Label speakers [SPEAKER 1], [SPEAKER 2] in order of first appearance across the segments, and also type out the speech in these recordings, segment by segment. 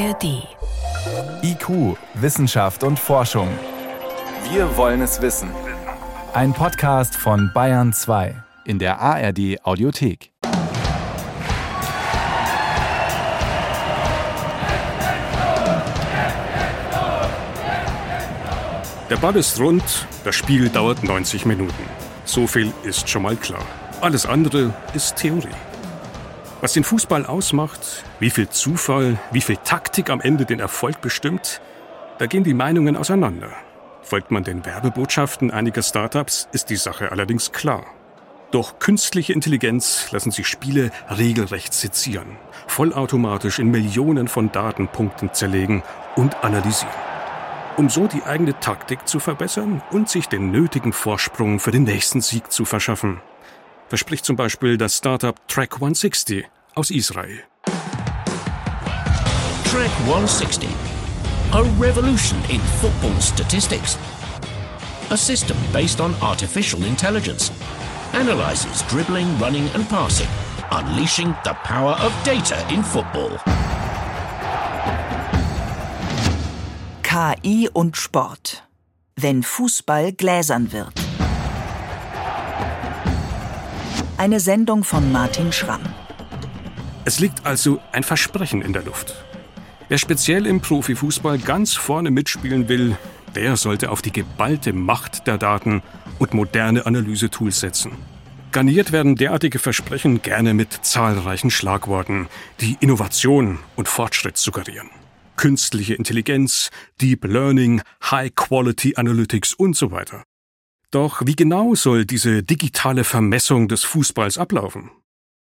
[SPEAKER 1] ARD.
[SPEAKER 2] IQ, Wissenschaft und Forschung. Wir wollen es wissen. Ein Podcast von Bayern 2 in der ARD Audiothek.
[SPEAKER 3] Der Ball ist rund, das Spiel dauert 90 Minuten. So viel ist schon mal klar. Alles andere ist Theorie. Was den Fußball ausmacht, wie viel Zufall, wie viel Taktik am Ende den Erfolg bestimmt, da gehen die Meinungen auseinander. Folgt man den Werbebotschaften einiger Startups, ist die Sache allerdings klar. Durch künstliche Intelligenz lassen sich Spiele regelrecht sezieren, vollautomatisch in Millionen von Datenpunkten zerlegen und analysieren um so die eigene Taktik zu verbessern und sich den nötigen Vorsprung für den nächsten Sieg zu verschaffen. Verspricht zum Beispiel das Startup Track 160 aus Israel.
[SPEAKER 4] Track 160, a revolution in football statistics. A system based on artificial intelligence analyzes dribbling, running, and passing, unleashing the power of data in football.
[SPEAKER 5] KI und Sport. Wenn Fußball gläsern wird. Eine Sendung von Martin Schramm.
[SPEAKER 3] Es liegt also ein Versprechen in der Luft. Wer speziell im Profifußball ganz vorne mitspielen will, der sollte auf die geballte Macht der Daten und moderne Analysetools setzen. Garniert werden derartige Versprechen gerne mit zahlreichen Schlagworten, die Innovation und Fortschritt suggerieren künstliche Intelligenz, Deep Learning, High Quality Analytics und so weiter. Doch wie genau soll diese digitale Vermessung des Fußballs ablaufen?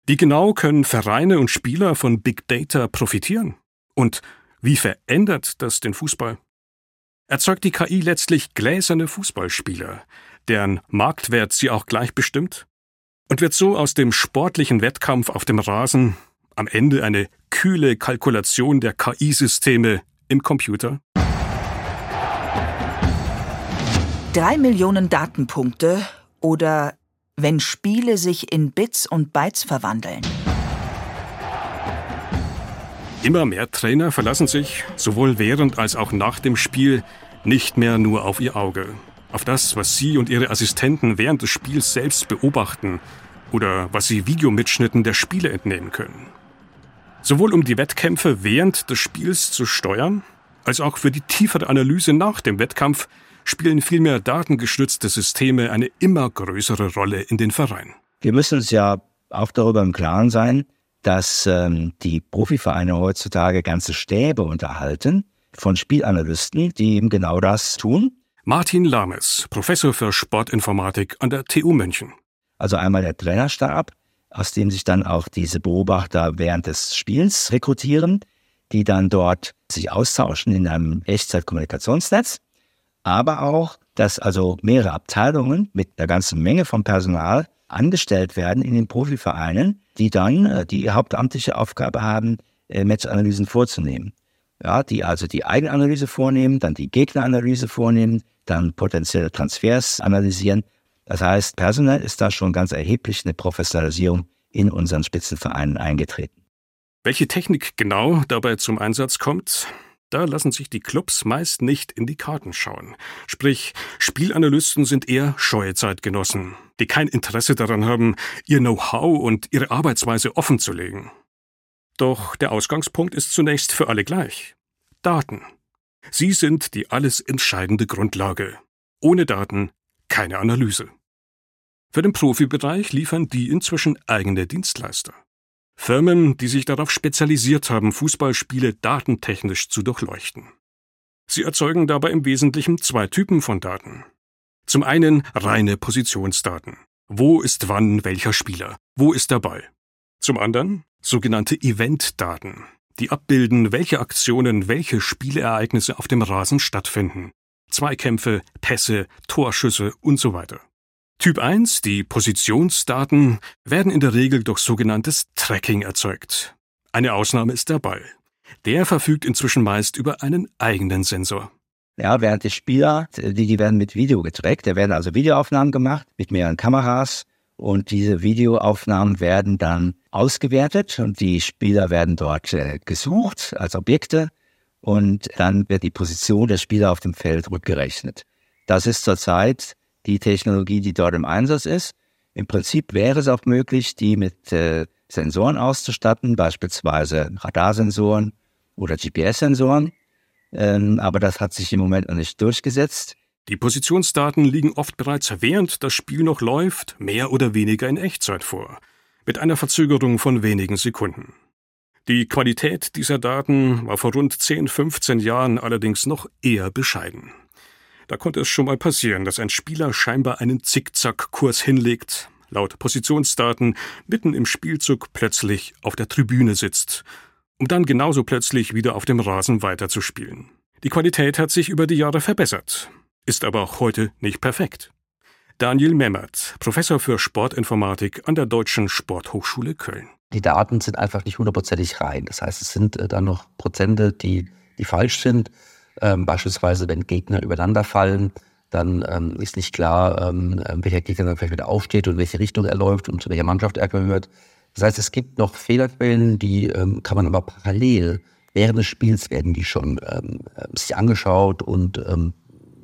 [SPEAKER 3] Wie genau können Vereine und Spieler von Big Data profitieren? Und wie verändert das den Fußball? Erzeugt die KI letztlich gläserne Fußballspieler, deren Marktwert sie auch gleich bestimmt? Und wird so aus dem sportlichen Wettkampf auf dem Rasen am Ende eine kühle Kalkulation der KI-Systeme im Computer?
[SPEAKER 5] Drei Millionen Datenpunkte oder wenn Spiele sich in Bits und Bytes verwandeln.
[SPEAKER 3] Immer mehr Trainer verlassen sich, sowohl während als auch nach dem Spiel, nicht mehr nur auf ihr Auge, auf das, was sie und ihre Assistenten während des Spiels selbst beobachten oder was sie Videomitschnitten der Spiele entnehmen können. Sowohl um die Wettkämpfe während des Spiels zu steuern, als auch für die tiefere Analyse nach dem Wettkampf spielen vielmehr datengestützte Systeme eine immer größere Rolle in den Vereinen.
[SPEAKER 6] Wir müssen uns ja auch darüber im Klaren sein, dass ähm, die Profivereine heutzutage ganze Stäbe unterhalten von Spielanalysten, die eben genau das tun.
[SPEAKER 3] Martin Lames, Professor für Sportinformatik an der TU München.
[SPEAKER 6] Also einmal der Trainerstab, aus dem sich dann auch diese Beobachter während des Spiels rekrutieren, die dann dort sich austauschen in einem Echtzeitkommunikationsnetz, aber auch, dass also mehrere Abteilungen mit einer ganzen Menge von Personal angestellt werden in den Profivereinen, die dann äh, die hauptamtliche Aufgabe haben, äh, Matchanalysen vorzunehmen. Ja, die also die Eigenanalyse vornehmen, dann die Gegneranalyse vornehmen, dann potenzielle Transfers analysieren das heißt, personell ist da schon ganz erheblich eine Professionalisierung in unseren Spitzenvereinen eingetreten.
[SPEAKER 3] Welche Technik genau dabei zum Einsatz kommt, da lassen sich die Clubs meist nicht in die Karten schauen. Sprich, Spielanalysten sind eher scheue Zeitgenossen, die kein Interesse daran haben, ihr Know-how und ihre Arbeitsweise offenzulegen. Doch der Ausgangspunkt ist zunächst für alle gleich. Daten. Sie sind die alles entscheidende Grundlage. Ohne Daten keine Analyse. Für den Profibereich liefern die inzwischen eigene Dienstleister. Firmen, die sich darauf spezialisiert haben, Fußballspiele datentechnisch zu durchleuchten. Sie erzeugen dabei im Wesentlichen zwei Typen von Daten. Zum einen reine Positionsdaten. Wo ist wann welcher Spieler? Wo ist der Ball? Zum anderen sogenannte Eventdaten, die abbilden, welche Aktionen, welche Spielereignisse auf dem Rasen stattfinden. Zweikämpfe, Pässe, Torschüsse und so weiter. Typ 1, die Positionsdaten, werden in der Regel durch sogenanntes Tracking erzeugt. Eine Ausnahme ist der Ball. Der verfügt inzwischen meist über einen eigenen Sensor.
[SPEAKER 6] Ja, während die Spieler, die, die werden mit Video getrackt. Da werden also Videoaufnahmen gemacht mit mehreren Kameras und diese Videoaufnahmen werden dann ausgewertet und die Spieler werden dort äh, gesucht als Objekte und dann wird die Position der Spieler auf dem Feld rückgerechnet. Das ist zurzeit die Technologie, die dort im Einsatz ist. Im Prinzip wäre es auch möglich, die mit äh, Sensoren auszustatten, beispielsweise Radarsensoren oder GPS-Sensoren. Ähm, aber das hat sich im Moment noch nicht durchgesetzt.
[SPEAKER 3] Die Positionsdaten liegen oft bereits während das Spiel noch läuft, mehr oder weniger in Echtzeit vor, mit einer Verzögerung von wenigen Sekunden. Die Qualität dieser Daten war vor rund 10, 15 Jahren allerdings noch eher bescheiden. Da konnte es schon mal passieren, dass ein Spieler scheinbar einen Zickzackkurs hinlegt, laut Positionsdaten mitten im Spielzug plötzlich auf der Tribüne sitzt, um dann genauso plötzlich wieder auf dem Rasen weiterzuspielen. Die Qualität hat sich über die Jahre verbessert, ist aber auch heute nicht perfekt. Daniel Memmert, Professor für Sportinformatik an der Deutschen Sporthochschule Köln.
[SPEAKER 1] Die Daten sind einfach nicht hundertprozentig rein. Das heißt, es sind äh, dann noch Prozente, die, die falsch sind. Ähm, beispielsweise, wenn Gegner übereinander fallen, dann ähm, ist nicht klar, ähm, äh, welcher Gegner dann vielleicht wieder aufsteht und welche Richtung er läuft und zu welcher Mannschaft er gehört. Das heißt, es gibt noch Fehlerquellen, die ähm, kann man aber parallel während des Spiels werden die schon ähm, äh, sich angeschaut und ähm,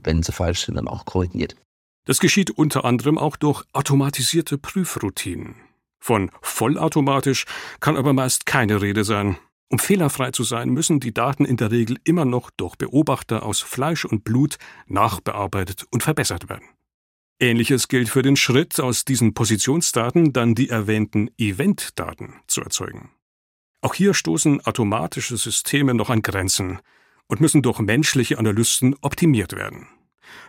[SPEAKER 1] wenn sie falsch sind, dann auch korrigiert.
[SPEAKER 3] Das geschieht unter anderem auch durch automatisierte Prüfroutinen. Von vollautomatisch kann aber meist keine Rede sein. Um fehlerfrei zu sein, müssen die Daten in der Regel immer noch durch Beobachter aus Fleisch und Blut nachbearbeitet und verbessert werden. Ähnliches gilt für den Schritt, aus diesen Positionsdaten dann die erwähnten Eventdaten zu erzeugen. Auch hier stoßen automatische Systeme noch an Grenzen und müssen durch menschliche Analysten optimiert werden.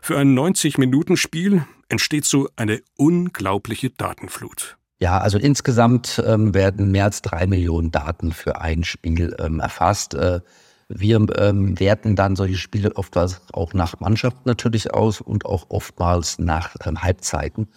[SPEAKER 3] Für ein 90-Minuten-Spiel entsteht so eine unglaubliche Datenflut.
[SPEAKER 1] Ja, also insgesamt ähm, werden mehr als drei Millionen Daten für ein Spiel ähm, erfasst. Äh, wir ähm, werten dann solche Spiele oftmals auch nach Mannschaft natürlich aus und auch oftmals nach ähm, Halbzeiten,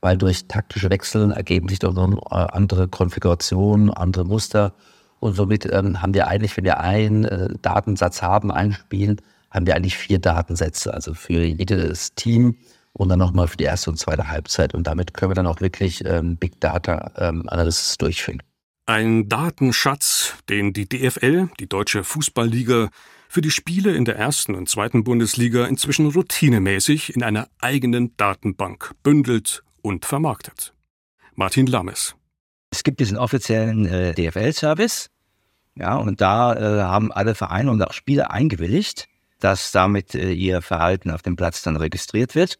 [SPEAKER 1] weil durch taktische Wechseln ergeben sich noch äh, andere Konfigurationen, andere Muster. Und somit ähm, haben wir eigentlich, wenn wir einen äh, Datensatz haben, ein Spiel, haben wir eigentlich vier Datensätze, also für jedes Team und dann nochmal für die erste und zweite Halbzeit. Und damit können wir dann auch wirklich ähm, Big Data ähm, Analysis durchführen.
[SPEAKER 3] Ein Datenschatz, den die DFL, die Deutsche Fußballliga, für die Spiele in der ersten und zweiten Bundesliga inzwischen routinemäßig in einer eigenen Datenbank bündelt und vermarktet. Martin Lammes.
[SPEAKER 6] Es gibt diesen offiziellen äh, DFL-Service, ja, und da äh, haben alle Vereine und auch Spieler eingewilligt, dass damit äh, ihr Verhalten auf dem Platz dann registriert wird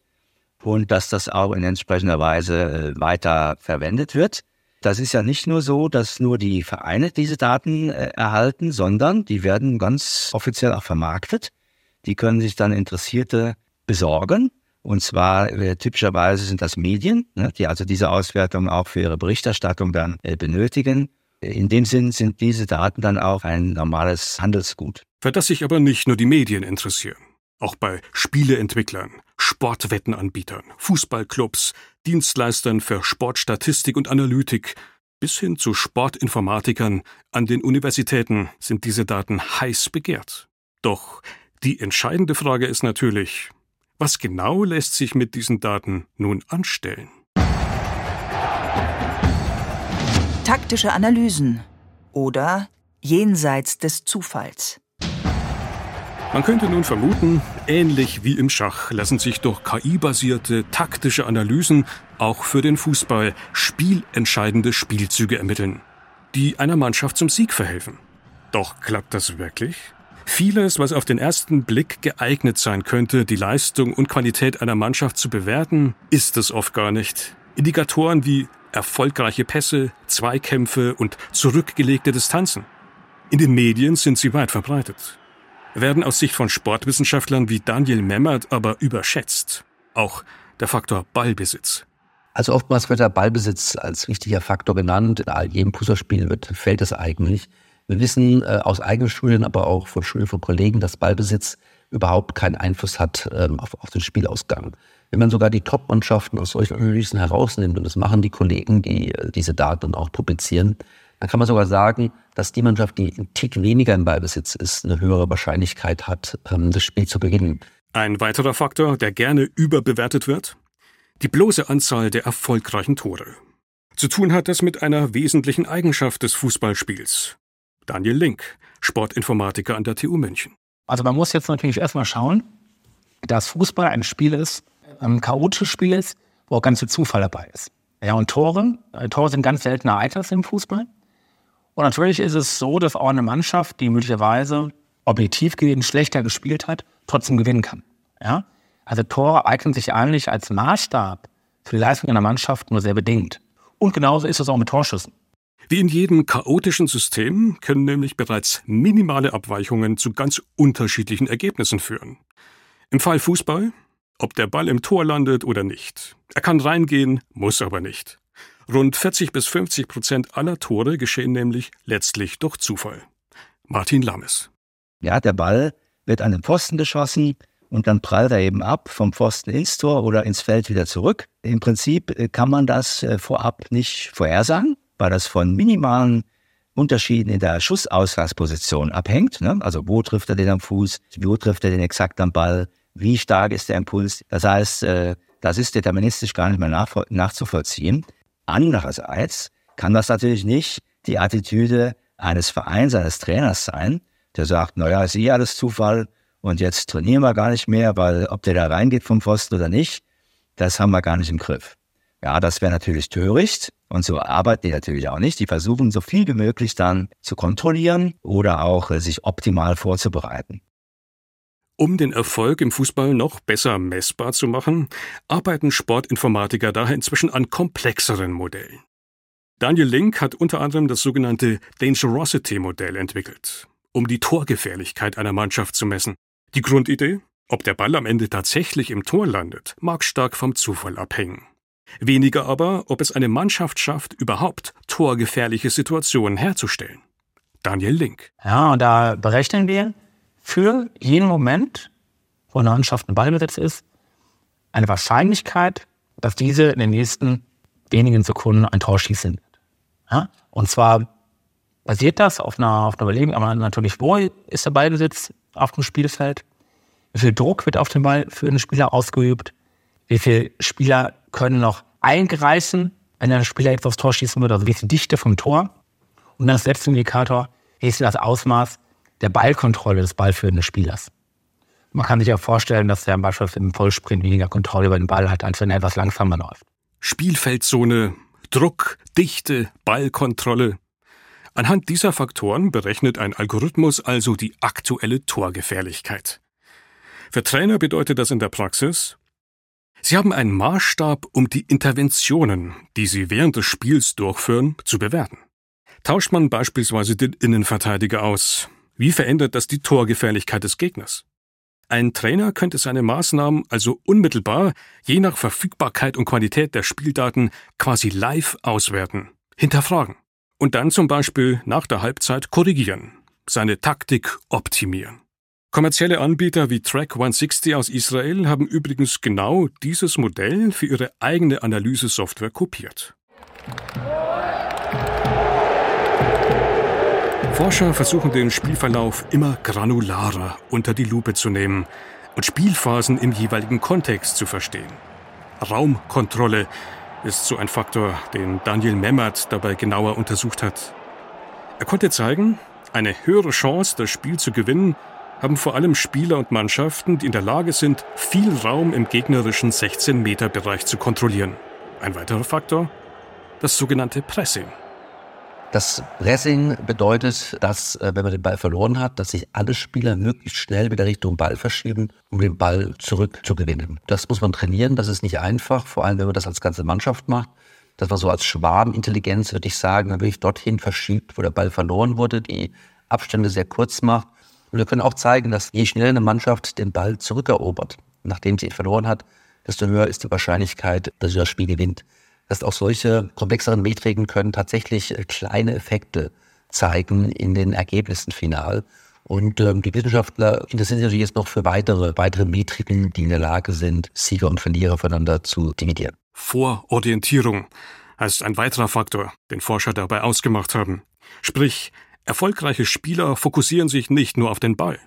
[SPEAKER 6] und dass das auch in entsprechender Weise äh, weiter verwendet wird. Das ist ja nicht nur so, dass nur die Vereine diese Daten äh, erhalten, sondern die werden ganz offiziell auch vermarktet. Die können sich dann Interessierte besorgen. Und zwar äh, typischerweise sind das Medien, ne, die also diese Auswertung auch für ihre Berichterstattung dann äh, benötigen. In dem Sinn sind diese Daten dann auch ein normales Handelsgut.
[SPEAKER 3] Für das sich aber nicht nur die Medien interessieren. Auch bei Spieleentwicklern, Sportwettenanbietern, Fußballclubs, Dienstleistern für Sportstatistik und Analytik bis hin zu Sportinformatikern an den Universitäten sind diese Daten heiß begehrt. Doch die entscheidende Frage ist natürlich, was genau lässt sich mit diesen Daten nun anstellen?
[SPEAKER 5] Taktische Analysen oder jenseits des Zufalls.
[SPEAKER 3] Man könnte nun vermuten, ähnlich wie im Schach lassen sich durch KI-basierte taktische Analysen auch für den Fußball spielentscheidende Spielzüge ermitteln, die einer Mannschaft zum Sieg verhelfen. Doch klappt das wirklich? Vieles, was auf den ersten Blick geeignet sein könnte, die Leistung und Qualität einer Mannschaft zu bewerten, ist es oft gar nicht. Indikatoren wie erfolgreiche Pässe, Zweikämpfe und zurückgelegte Distanzen. In den Medien sind sie weit verbreitet werden aus Sicht von Sportwissenschaftlern wie Daniel Memmert aber überschätzt. Auch der Faktor Ballbesitz.
[SPEAKER 1] Also oftmals wird der Ballbesitz als wichtiger Faktor genannt. In all jedem Fußballspiel wird, fällt es eigentlich. Wir wissen äh, aus eigenen Studien, aber auch von Studien von Kollegen, dass Ballbesitz überhaupt keinen Einfluss hat ähm, auf, auf, den Spielausgang. Wenn man sogar die Top-Mannschaften aus solchen Analysen herausnimmt, und das machen die Kollegen, die äh, diese Daten auch publizieren, dann kann man sogar sagen, dass die Mannschaft, die ein Tick weniger im Ballbesitz ist, eine höhere Wahrscheinlichkeit hat, ähm, das Spiel zu beginnen.
[SPEAKER 3] Ein weiterer Faktor, der gerne überbewertet wird? Die bloße Anzahl der erfolgreichen Tore. Zu tun hat das mit einer wesentlichen Eigenschaft des Fußballspiels. Daniel Link, Sportinformatiker an der TU München.
[SPEAKER 7] Also man muss jetzt natürlich erstmal schauen, dass Fußball ein Spiel ist, ein chaotisches Spiel ist, wo auch ganz viel Zufall dabei ist. Ja, und Tore, äh, Tore sind ganz seltene Ereignis im Fußball. Und natürlich ist es so, dass auch eine Mannschaft, die möglicherweise objektiv gesehen schlechter gespielt hat, trotzdem gewinnen kann. Ja? Also Tore eignen sich eigentlich als Maßstab für die Leistung einer Mannschaft nur sehr bedingt. Und genauso ist es auch mit Torschüssen.
[SPEAKER 3] Wie in jedem chaotischen System können nämlich bereits minimale Abweichungen zu ganz unterschiedlichen Ergebnissen führen. Im Fall Fußball, ob der Ball im Tor landet oder nicht. Er kann reingehen, muss aber nicht. Rund 40 bis 50 Prozent aller Tore geschehen nämlich letztlich durch Zufall. Martin Lammes.
[SPEAKER 6] Ja, der Ball wird an den Pfosten geschossen und dann prallt er eben ab vom Pfosten ins Tor oder ins Feld wieder zurück. Im Prinzip äh, kann man das äh, vorab nicht vorhersagen, weil das von minimalen Unterschieden in der Schussausgangsposition abhängt. Ne? Also wo trifft er den am Fuß, wo trifft er den exakt am Ball, wie stark ist der Impuls. Das heißt, äh, das ist deterministisch gar nicht mehr nachzuvollziehen. Andererseits kann das natürlich nicht die Attitüde eines Vereins, eines Trainers sein, der sagt, naja, ist eh alles Zufall und jetzt trainieren wir gar nicht mehr, weil ob der da reingeht vom Pfosten oder nicht, das haben wir gar nicht im Griff. Ja, das wäre natürlich töricht und so arbeiten die natürlich auch nicht. Die versuchen so viel wie möglich dann zu kontrollieren oder auch äh, sich optimal vorzubereiten.
[SPEAKER 3] Um den Erfolg im Fußball noch besser messbar zu machen, arbeiten Sportinformatiker daher inzwischen an komplexeren Modellen. Daniel Link hat unter anderem das sogenannte Dangerosity-Modell entwickelt, um die Torgefährlichkeit einer Mannschaft zu messen. Die Grundidee? Ob der Ball am Ende tatsächlich im Tor landet, mag stark vom Zufall abhängen. Weniger aber, ob es eine Mannschaft schafft, überhaupt torgefährliche Situationen herzustellen. Daniel Link.
[SPEAKER 7] Ja, und da berechnen wir, für jeden Moment, wo eine Mannschaft ein Ballbesitz ist, eine Wahrscheinlichkeit, dass diese in den nächsten wenigen Sekunden ein Tor schießen wird. Ja? Und zwar basiert das auf einer, auf einer Überlegung, aber natürlich, wo ist der Ballbesitz auf dem Spielfeld? Wie viel Druck wird auf den Ball für den Spieler ausgeübt? Wie viele Spieler können noch eingreifen, wenn der Spieler jetzt aufs Tor schießen würde? Also wie ist die Dichte vom Tor? Und dann das letzte Indikator, wie ist das Ausmaß der Ballkontrolle des ballführenden Spielers. Man kann sich ja vorstellen, dass der beispielsweise im Vollsprint weniger Kontrolle über den Ball hat, als wenn er etwas langsamer läuft.
[SPEAKER 3] Spielfeldzone, Druck, Dichte, Ballkontrolle. Anhand dieser Faktoren berechnet ein Algorithmus also die aktuelle Torgefährlichkeit. Für Trainer bedeutet das in der Praxis, Sie haben einen Maßstab, um die Interventionen, die Sie während des Spiels durchführen, zu bewerten. Tauscht man beispielsweise den Innenverteidiger aus, wie verändert das die Torgefährlichkeit des Gegners? Ein Trainer könnte seine Maßnahmen also unmittelbar, je nach Verfügbarkeit und Qualität der Spieldaten, quasi live auswerten, hinterfragen und dann zum Beispiel nach der Halbzeit korrigieren, seine Taktik optimieren. Kommerzielle Anbieter wie Track 160 aus Israel haben übrigens genau dieses Modell für ihre eigene Analysesoftware kopiert. Forscher versuchen den Spielverlauf immer granularer unter die Lupe zu nehmen und Spielphasen im jeweiligen Kontext zu verstehen. Raumkontrolle ist so ein Faktor, den Daniel Memmert dabei genauer untersucht hat. Er konnte zeigen, eine höhere Chance, das Spiel zu gewinnen, haben vor allem Spieler und Mannschaften, die in der Lage sind, viel Raum im gegnerischen 16-Meter-Bereich zu kontrollieren. Ein weiterer Faktor, das sogenannte Pressing.
[SPEAKER 1] Das Pressing bedeutet, dass, äh, wenn man den Ball verloren hat, dass sich alle Spieler möglichst schnell wieder Richtung Ball verschieben, um den Ball zurückzugewinnen. Das muss man trainieren, das ist nicht einfach, vor allem wenn man das als ganze Mannschaft macht. Das war so als Schwarmintelligenz, würde ich sagen, wenn man wirklich dorthin verschiebt, wo der Ball verloren wurde, die Abstände sehr kurz macht. Und wir können auch zeigen, dass je schneller eine Mannschaft den Ball zurückerobert, nachdem sie ihn verloren hat, desto höher ist die Wahrscheinlichkeit, dass sie das Spiel gewinnt dass auch solche komplexeren Metriken können tatsächlich äh, kleine Effekte zeigen in den Ergebnissen final. Und ähm, die Wissenschaftler interessieren sich jetzt noch für weitere, weitere Metriken, die in der Lage sind, Sieger und Verlierer voneinander zu dividieren.
[SPEAKER 3] Vororientierung heißt ein weiterer Faktor, den Forscher dabei ausgemacht haben. Sprich, erfolgreiche Spieler fokussieren sich nicht nur auf den Ball.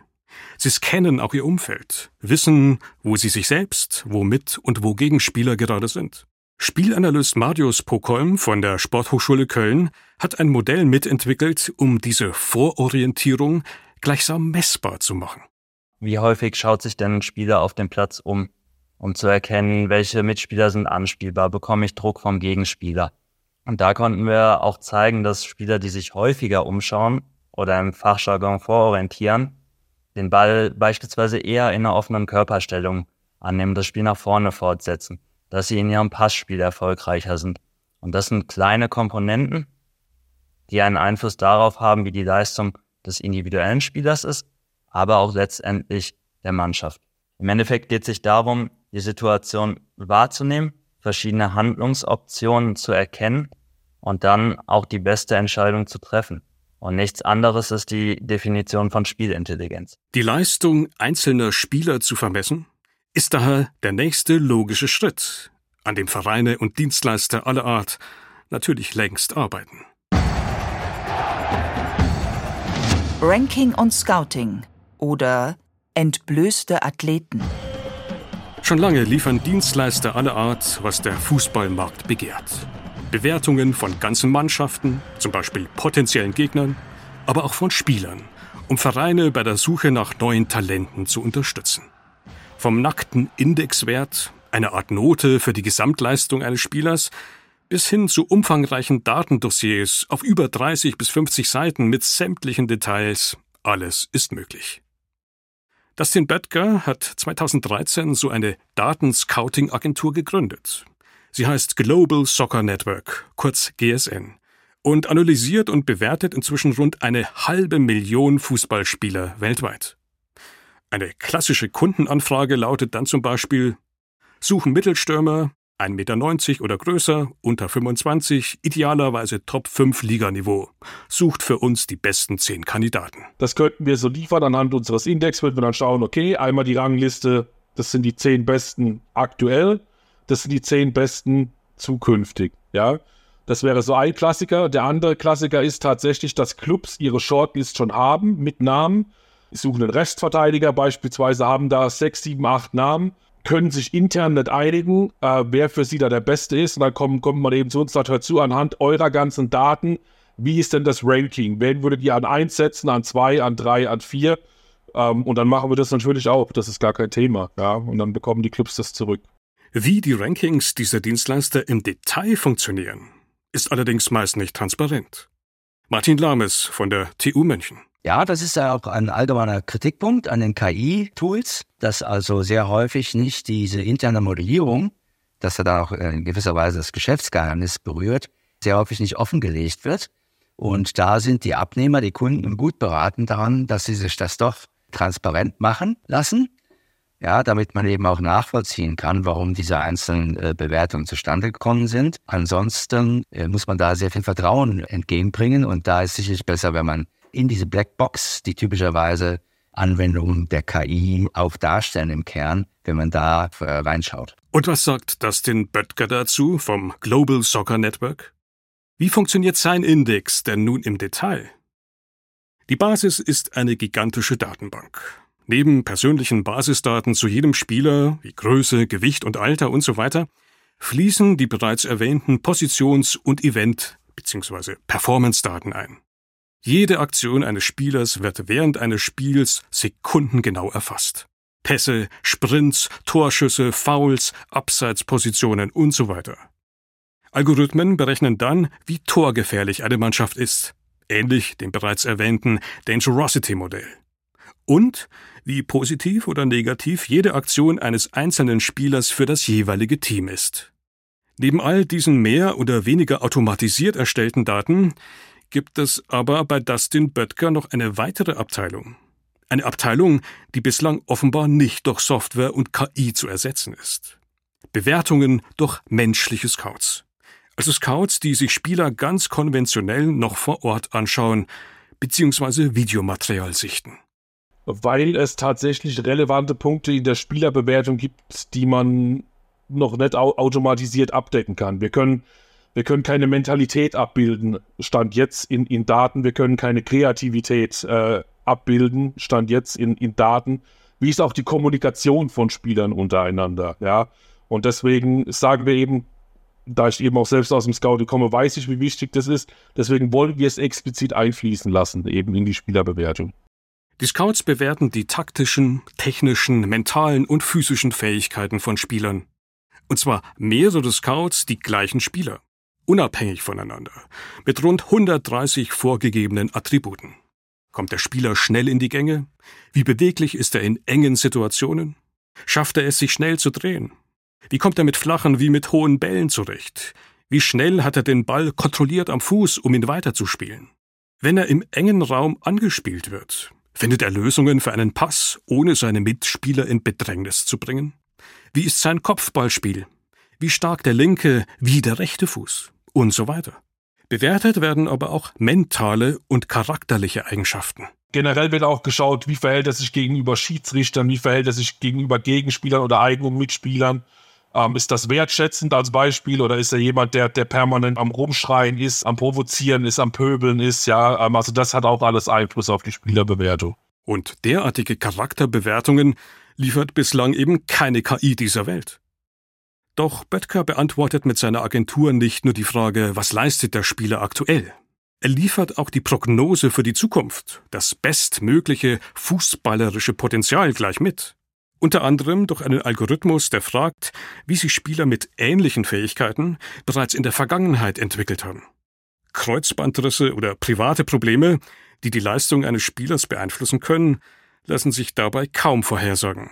[SPEAKER 3] Sie scannen auch ihr Umfeld, wissen, wo sie sich selbst, womit und wo Gegenspieler gerade sind. Spielanalyst Marius Pokolm von der Sporthochschule Köln hat ein Modell mitentwickelt, um diese Vororientierung gleichsam messbar zu machen.
[SPEAKER 8] wie häufig schaut sich denn ein Spieler auf dem Platz um, um zu erkennen, welche Mitspieler sind anspielbar, bekomme ich Druck vom Gegenspieler. Und da konnten wir auch zeigen, dass Spieler, die sich häufiger umschauen oder im Fachjargon vororientieren, den Ball beispielsweise eher in einer offenen Körperstellung annehmen, das Spiel nach vorne fortsetzen, dass sie in ihrem Passspiel erfolgreicher sind. Und das sind kleine Komponenten, die einen Einfluss darauf haben, wie die Leistung des individuellen Spielers ist, aber auch letztendlich der Mannschaft. Im Endeffekt geht es sich darum, die Situation wahrzunehmen, verschiedene Handlungsoptionen zu erkennen und dann auch die beste Entscheidung zu treffen. Und nichts anderes ist die Definition von Spielintelligenz.
[SPEAKER 3] Die Leistung einzelner Spieler zu vermessen, ist daher der nächste logische Schritt, an dem Vereine und Dienstleister aller Art natürlich längst arbeiten.
[SPEAKER 5] Ranking und Scouting oder entblößte Athleten.
[SPEAKER 3] Schon lange liefern Dienstleister aller Art, was der Fußballmarkt begehrt. Bewertungen von ganzen Mannschaften, zum Beispiel potenziellen Gegnern, aber auch von Spielern, um Vereine bei der Suche nach neuen Talenten zu unterstützen. Vom nackten Indexwert, eine Art Note für die Gesamtleistung eines Spielers, bis hin zu umfangreichen Datendossiers auf über 30 bis 50 Seiten mit sämtlichen Details, alles ist möglich. Dustin Böttger hat 2013 so eine Datenscouting-Agentur gegründet. Sie heißt Global Soccer Network, kurz GSN, und analysiert und bewertet inzwischen rund eine halbe Million Fußballspieler weltweit. Eine klassische Kundenanfrage lautet dann zum Beispiel Suchen Mittelstürmer, 1,90 Meter oder größer, unter 25, idealerweise Top 5 Liganiveau. Sucht für uns die besten 10 Kandidaten.
[SPEAKER 9] Das könnten wir so liefern anhand unseres Index, würden wir dann schauen, okay, einmal die Rangliste, das sind die 10 besten aktuell, das sind die 10 besten zukünftig, ja. Das wäre so ein Klassiker. Der andere Klassiker ist tatsächlich, dass Clubs ihre Shortlist schon haben mit Namen suchen einen Restverteidiger beispielsweise, haben da sechs, sieben, acht Namen, können sich intern nicht einigen, äh, wer für sie da der Beste ist. Und dann kommt, kommt man eben zu uns, sagt, zu, anhand eurer ganzen Daten, wie ist denn das Ranking? Wen würdet ihr an 1 setzen, an 2, an 3, an 4? Ähm, und dann machen wir das natürlich auch. Das ist gar kein Thema. Ja? Und dann bekommen die Clubs das zurück.
[SPEAKER 3] Wie die Rankings dieser Dienstleister im Detail funktionieren, ist allerdings meist nicht transparent. Martin Lames von der TU München.
[SPEAKER 6] Ja, das ist ja auch ein allgemeiner Kritikpunkt an den KI-Tools, dass also sehr häufig nicht diese interne Modellierung, dass da auch in gewisser Weise das Geschäftsgeheimnis berührt, sehr häufig nicht offengelegt wird. Und da sind die Abnehmer, die Kunden gut beraten daran, dass sie sich das doch transparent machen lassen. Ja, damit man eben auch nachvollziehen kann, warum diese einzelnen äh, Bewertungen zustande gekommen sind. Ansonsten äh, muss man da sehr viel Vertrauen entgegenbringen und da ist sicherlich besser, wenn man in diese Blackbox, die typischerweise Anwendungen der KI auch darstellen im Kern, wenn man da äh, reinschaut.
[SPEAKER 3] Und was sagt Dustin Böttger dazu vom Global Soccer Network? Wie funktioniert sein Index denn nun im Detail? Die Basis ist eine gigantische Datenbank. Neben persönlichen Basisdaten zu jedem Spieler, wie Größe, Gewicht und Alter und so weiter, fließen die bereits erwähnten Positions- und Event- bzw. Performance-Daten ein. Jede Aktion eines Spielers wird während eines Spiels sekundengenau erfasst. Pässe, Sprints, Torschüsse, Fouls, Abseitspositionen und so weiter. Algorithmen berechnen dann, wie torgefährlich eine Mannschaft ist, ähnlich dem bereits erwähnten Dangerosity-Modell. Und wie positiv oder negativ jede Aktion eines einzelnen Spielers für das jeweilige Team ist. Neben all diesen mehr oder weniger automatisiert erstellten Daten gibt es aber bei Dustin Böttger noch eine weitere Abteilung. Eine Abteilung, die bislang offenbar nicht durch Software und KI zu ersetzen ist. Bewertungen durch menschliche Scouts. Also Scouts, die sich Spieler ganz konventionell noch vor Ort anschauen, beziehungsweise Videomaterial sichten.
[SPEAKER 9] Weil es tatsächlich relevante Punkte in der Spielerbewertung gibt, die man noch nicht automatisiert abdecken kann. Wir können wir können keine Mentalität abbilden, stand jetzt in, in Daten. Wir können keine Kreativität äh, abbilden, stand jetzt in, in Daten. Wie ist auch die Kommunikation von Spielern untereinander, ja? Und deswegen sagen wir eben, da ich eben auch selbst aus dem Scouting komme, weiß ich, wie wichtig das ist. Deswegen wollen wir es explizit einfließen lassen, eben in die Spielerbewertung.
[SPEAKER 3] Die Scouts bewerten die taktischen, technischen, mentalen und physischen Fähigkeiten von Spielern. Und zwar mehrere Scouts die gleichen Spieler, unabhängig voneinander, mit rund 130 vorgegebenen Attributen. Kommt der Spieler schnell in die Gänge? Wie beweglich ist er in engen Situationen? Schafft er es, sich schnell zu drehen? Wie kommt er mit flachen wie mit hohen Bällen zurecht? Wie schnell hat er den Ball kontrolliert am Fuß, um ihn weiterzuspielen? Wenn er im engen Raum angespielt wird, findet er Lösungen für einen Pass, ohne seine Mitspieler in Bedrängnis zu bringen? Wie ist sein Kopfballspiel? Wie stark der linke, wie der rechte Fuß? Und so weiter. Bewertet werden aber auch mentale und charakterliche Eigenschaften.
[SPEAKER 9] Generell wird auch geschaut, wie verhält er sich gegenüber Schiedsrichtern, wie verhält er sich gegenüber Gegenspielern oder eigenen Mitspielern. Ähm, ist das wertschätzend als Beispiel oder ist er jemand, der, der permanent am Rumschreien ist, am Provozieren ist, am Pöbeln ist? Ja, ähm, also das hat auch alles Einfluss auf die Spielerbewertung.
[SPEAKER 3] Und derartige Charakterbewertungen liefert bislang eben keine KI dieser Welt. Doch Böttger beantwortet mit seiner Agentur nicht nur die Frage, was leistet der Spieler aktuell? Er liefert auch die Prognose für die Zukunft, das bestmögliche fußballerische Potenzial gleich mit. Unter anderem durch einen Algorithmus, der fragt, wie sich Spieler mit ähnlichen Fähigkeiten bereits in der Vergangenheit entwickelt haben. Kreuzbandrisse oder private Probleme, die die Leistung eines Spielers beeinflussen können, lassen sich dabei kaum vorhersagen.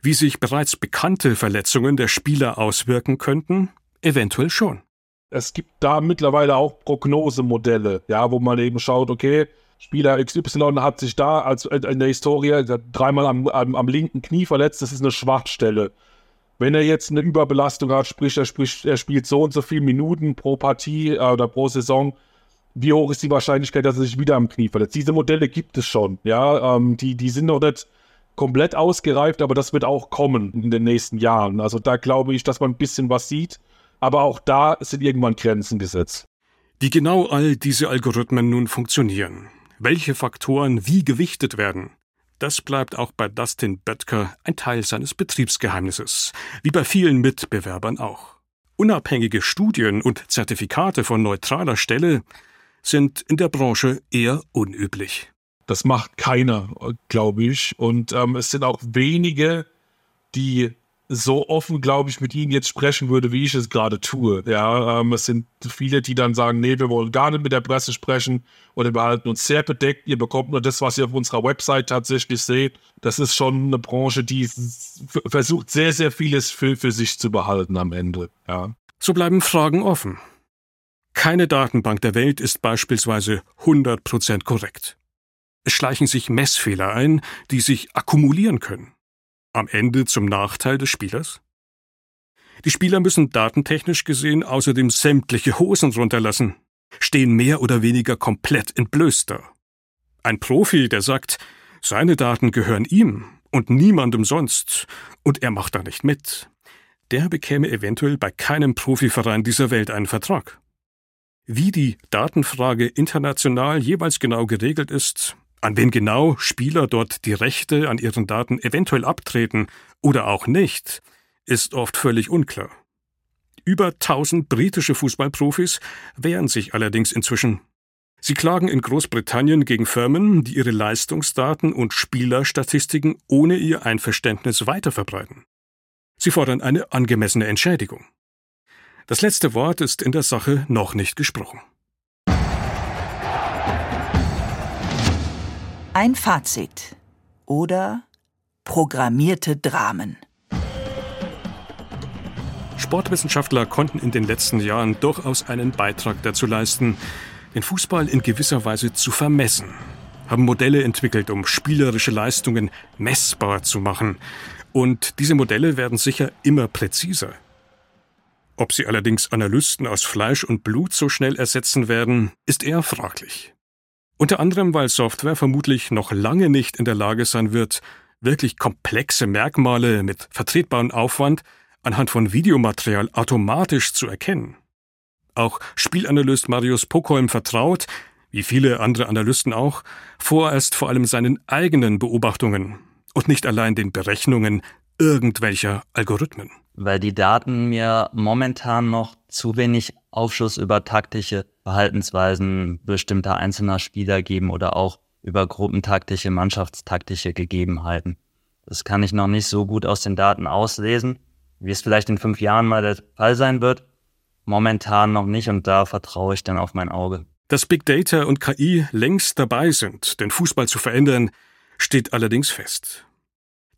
[SPEAKER 3] Wie sich bereits bekannte Verletzungen der Spieler auswirken könnten, eventuell schon.
[SPEAKER 9] Es gibt da mittlerweile auch Prognosemodelle, ja, wo man eben schaut, okay, Spieler XY hat sich da als in der Historie dreimal am, am, am, linken Knie verletzt, das ist eine Schwachstelle. Wenn er jetzt eine Überbelastung hat, sprich er, sprich, er spielt so und so viele Minuten pro Partie äh, oder pro Saison, wie hoch ist die Wahrscheinlichkeit, dass er sich wieder am Knie verletzt? Diese Modelle gibt es schon, ja, ähm, die, die sind noch nicht komplett ausgereift, aber das wird auch kommen in den nächsten Jahren. Also da glaube ich, dass man ein bisschen was sieht, aber auch da sind irgendwann Grenzen gesetzt.
[SPEAKER 3] Wie genau all diese Algorithmen nun funktionieren, welche Faktoren wie gewichtet werden, das bleibt auch bei Dustin Böttker ein Teil seines Betriebsgeheimnisses, wie bei vielen Mitbewerbern auch. Unabhängige Studien und Zertifikate von neutraler Stelle sind in der Branche eher unüblich.
[SPEAKER 9] Das macht keiner, glaube ich. Und ähm, es sind auch wenige, die so offen, glaube ich, mit ihnen jetzt sprechen würde, wie ich es gerade tue. Ja, ähm, es sind viele, die dann sagen, nee, wir wollen gar nicht mit der Presse sprechen oder wir halten uns sehr bedeckt. Ihr bekommt nur das, was ihr auf unserer Website tatsächlich seht. Das ist schon eine Branche, die versucht, sehr, sehr vieles für, für sich zu behalten am Ende. Ja.
[SPEAKER 3] So bleiben Fragen offen. Keine Datenbank der Welt ist beispielsweise 100% korrekt. Schleichen sich Messfehler ein, die sich akkumulieren können am Ende zum Nachteil des Spielers? Die Spieler müssen datentechnisch gesehen außerdem sämtliche Hosen runterlassen, stehen mehr oder weniger komplett entblößt da. Ein Profi, der sagt, seine Daten gehören ihm und niemandem sonst, und er macht da nicht mit, der bekäme eventuell bei keinem Profiverein dieser Welt einen Vertrag. Wie die Datenfrage international jeweils genau geregelt ist, an wen genau Spieler dort die Rechte an ihren Daten eventuell abtreten oder auch nicht, ist oft völlig unklar. Über tausend britische Fußballprofis wehren sich allerdings inzwischen. Sie klagen in Großbritannien gegen Firmen, die ihre Leistungsdaten und Spielerstatistiken ohne ihr Einverständnis weiterverbreiten. Sie fordern eine angemessene Entschädigung. Das letzte Wort ist in der Sache noch nicht gesprochen.
[SPEAKER 5] Ein Fazit oder programmierte Dramen.
[SPEAKER 3] Sportwissenschaftler konnten in den letzten Jahren durchaus einen Beitrag dazu leisten, den Fußball in gewisser Weise zu vermessen, haben Modelle entwickelt, um spielerische Leistungen messbar zu machen. Und diese Modelle werden sicher immer präziser. Ob sie allerdings Analysten aus Fleisch und Blut so schnell ersetzen werden, ist eher fraglich. Unter anderem, weil Software vermutlich noch lange nicht in der Lage sein wird, wirklich komplexe Merkmale mit vertretbarem Aufwand anhand von Videomaterial automatisch zu erkennen. Auch Spielanalyst Marius Pokholm vertraut, wie viele andere Analysten auch, vorerst vor allem seinen eigenen Beobachtungen und nicht allein den Berechnungen irgendwelcher Algorithmen.
[SPEAKER 8] Weil die Daten mir momentan noch zu wenig Aufschluss über taktische Verhaltensweisen bestimmter einzelner Spieler geben oder auch über gruppentaktische, mannschaftstaktische Gegebenheiten. Das kann ich noch nicht so gut aus den Daten auslesen, wie es vielleicht in fünf Jahren mal der Fall sein wird. Momentan noch nicht und da vertraue ich dann auf mein Auge.
[SPEAKER 3] Dass Big Data und KI längst dabei sind, den Fußball zu verändern, steht allerdings fest.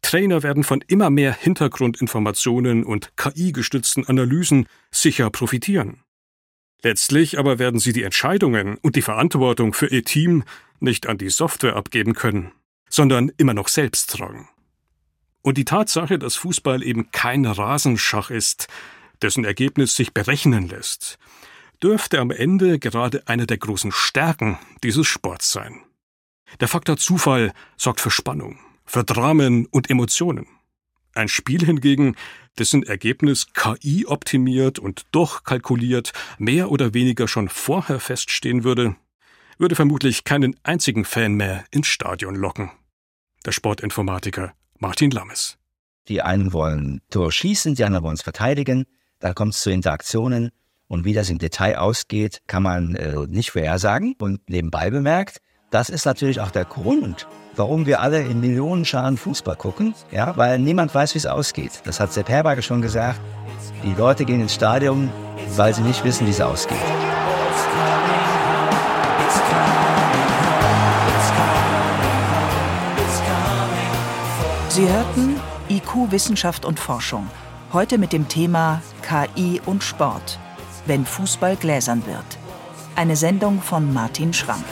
[SPEAKER 3] Trainer werden von immer mehr Hintergrundinformationen und KI-gestützten Analysen sicher profitieren. Letztlich aber werden sie die Entscheidungen und die Verantwortung für ihr Team nicht an die Software abgeben können, sondern immer noch selbst tragen. Und die Tatsache, dass Fußball eben kein Rasenschach ist, dessen Ergebnis sich berechnen lässt, dürfte am Ende gerade eine der großen Stärken dieses Sports sein. Der Faktor Zufall sorgt für Spannung, für Dramen und Emotionen. Ein Spiel hingegen, dessen Ergebnis KI optimiert und durchkalkuliert mehr oder weniger schon vorher feststehen würde, würde vermutlich keinen einzigen Fan mehr ins Stadion locken. Der Sportinformatiker Martin Lammes.
[SPEAKER 6] Die einen wollen Tor schießen, die anderen wollen es verteidigen. Da kommt es zu Interaktionen. Und wie das im Detail ausgeht, kann man äh, nicht vorhersagen. Und nebenbei bemerkt, das ist natürlich auch der Grund, warum wir alle in Millionenscharen Fußball gucken, ja, weil niemand weiß, wie es ausgeht. Das hat Sepp Herberger schon gesagt. Die Leute gehen ins Stadion, weil sie nicht wissen, wie es ausgeht.
[SPEAKER 5] Sie hörten IQ Wissenschaft und Forschung. Heute mit dem Thema KI und Sport, wenn Fußball gläsern wird. Eine Sendung von Martin Schramm.